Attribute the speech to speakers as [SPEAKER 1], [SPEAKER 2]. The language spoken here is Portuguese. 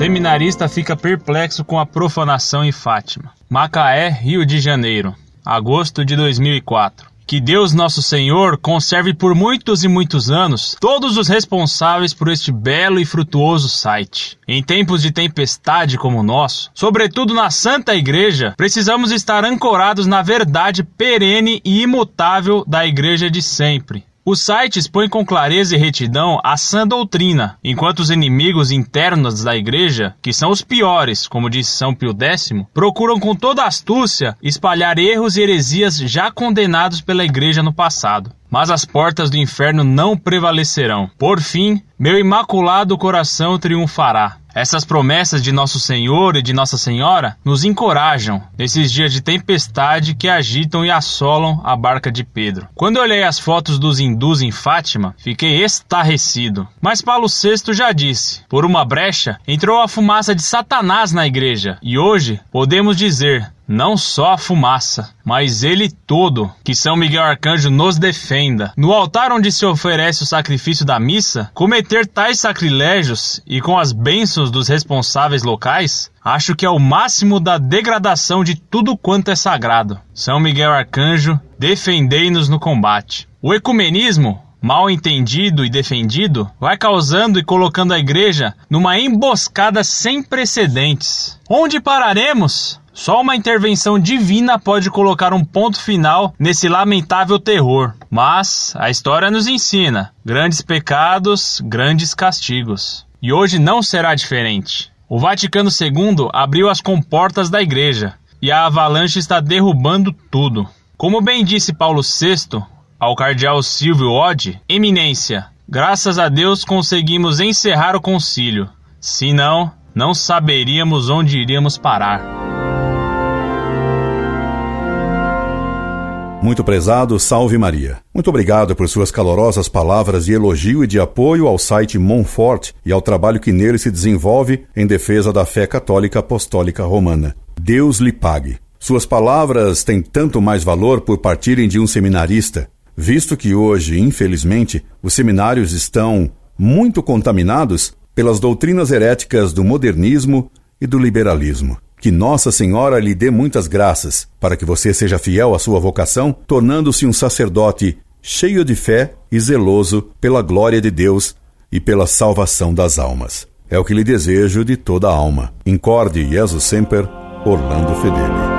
[SPEAKER 1] Seminarista fica perplexo com a profanação em Fátima. Macaé, Rio de Janeiro, agosto de 2004. Que Deus Nosso Senhor conserve por muitos e muitos anos todos os responsáveis por este belo e frutuoso site. Em tempos de tempestade como o nosso, sobretudo na Santa Igreja, precisamos estar ancorados na verdade perene e imutável da Igreja de sempre. O site expõe com clareza e retidão a sã doutrina, enquanto os inimigos internos da igreja, que são os piores, como disse São Pio X, procuram com toda astúcia espalhar erros e heresias já condenados pela igreja no passado. Mas as portas do inferno não prevalecerão. Por fim, meu imaculado coração triunfará. Essas promessas de Nosso Senhor e de Nossa Senhora nos encorajam nesses dias de tempestade que agitam e assolam a barca de Pedro. Quando olhei as fotos dos hindus em Fátima, fiquei estarrecido. Mas Paulo VI já disse: por uma brecha entrou a fumaça de Satanás na igreja, e hoje podemos dizer: não só a fumaça, mas ele todo, que São Miguel Arcanjo nos defenda. No altar onde se oferece o sacrifício da missa, cometer tais sacrilégios e com as bênçãos dos responsáveis locais, acho que é o máximo da degradação de tudo quanto é sagrado. São Miguel Arcanjo, defendei-nos no combate. O ecumenismo mal entendido e defendido, vai causando e colocando a igreja numa emboscada sem precedentes. Onde pararemos? Só uma intervenção divina pode colocar um ponto final nesse lamentável terror. Mas a história nos ensina: grandes pecados, grandes castigos. E hoje não será diferente. O Vaticano II abriu as comportas da igreja e a avalanche está derrubando tudo. Como bem disse Paulo VI ao cardeal Silvio Oddi, Eminência, graças a Deus conseguimos encerrar o concílio. Se não, não saberíamos onde iríamos parar.
[SPEAKER 2] Muito prezado, salve Maria. Muito obrigado por suas calorosas palavras de elogio e de apoio ao site Monfort e ao trabalho que nele se desenvolve em defesa da fé católica apostólica romana. Deus lhe pague. Suas palavras têm tanto mais valor por partirem de um seminarista, visto que hoje, infelizmente, os seminários estão muito contaminados pelas doutrinas heréticas do modernismo e do liberalismo. Que Nossa Senhora lhe dê muitas graças, para que você seja fiel à sua vocação, tornando-se um sacerdote cheio de fé e zeloso pela glória de Deus e pela salvação das almas. É o que lhe desejo de toda a alma. Incorde Jesus Semper, Orlando Fedeli.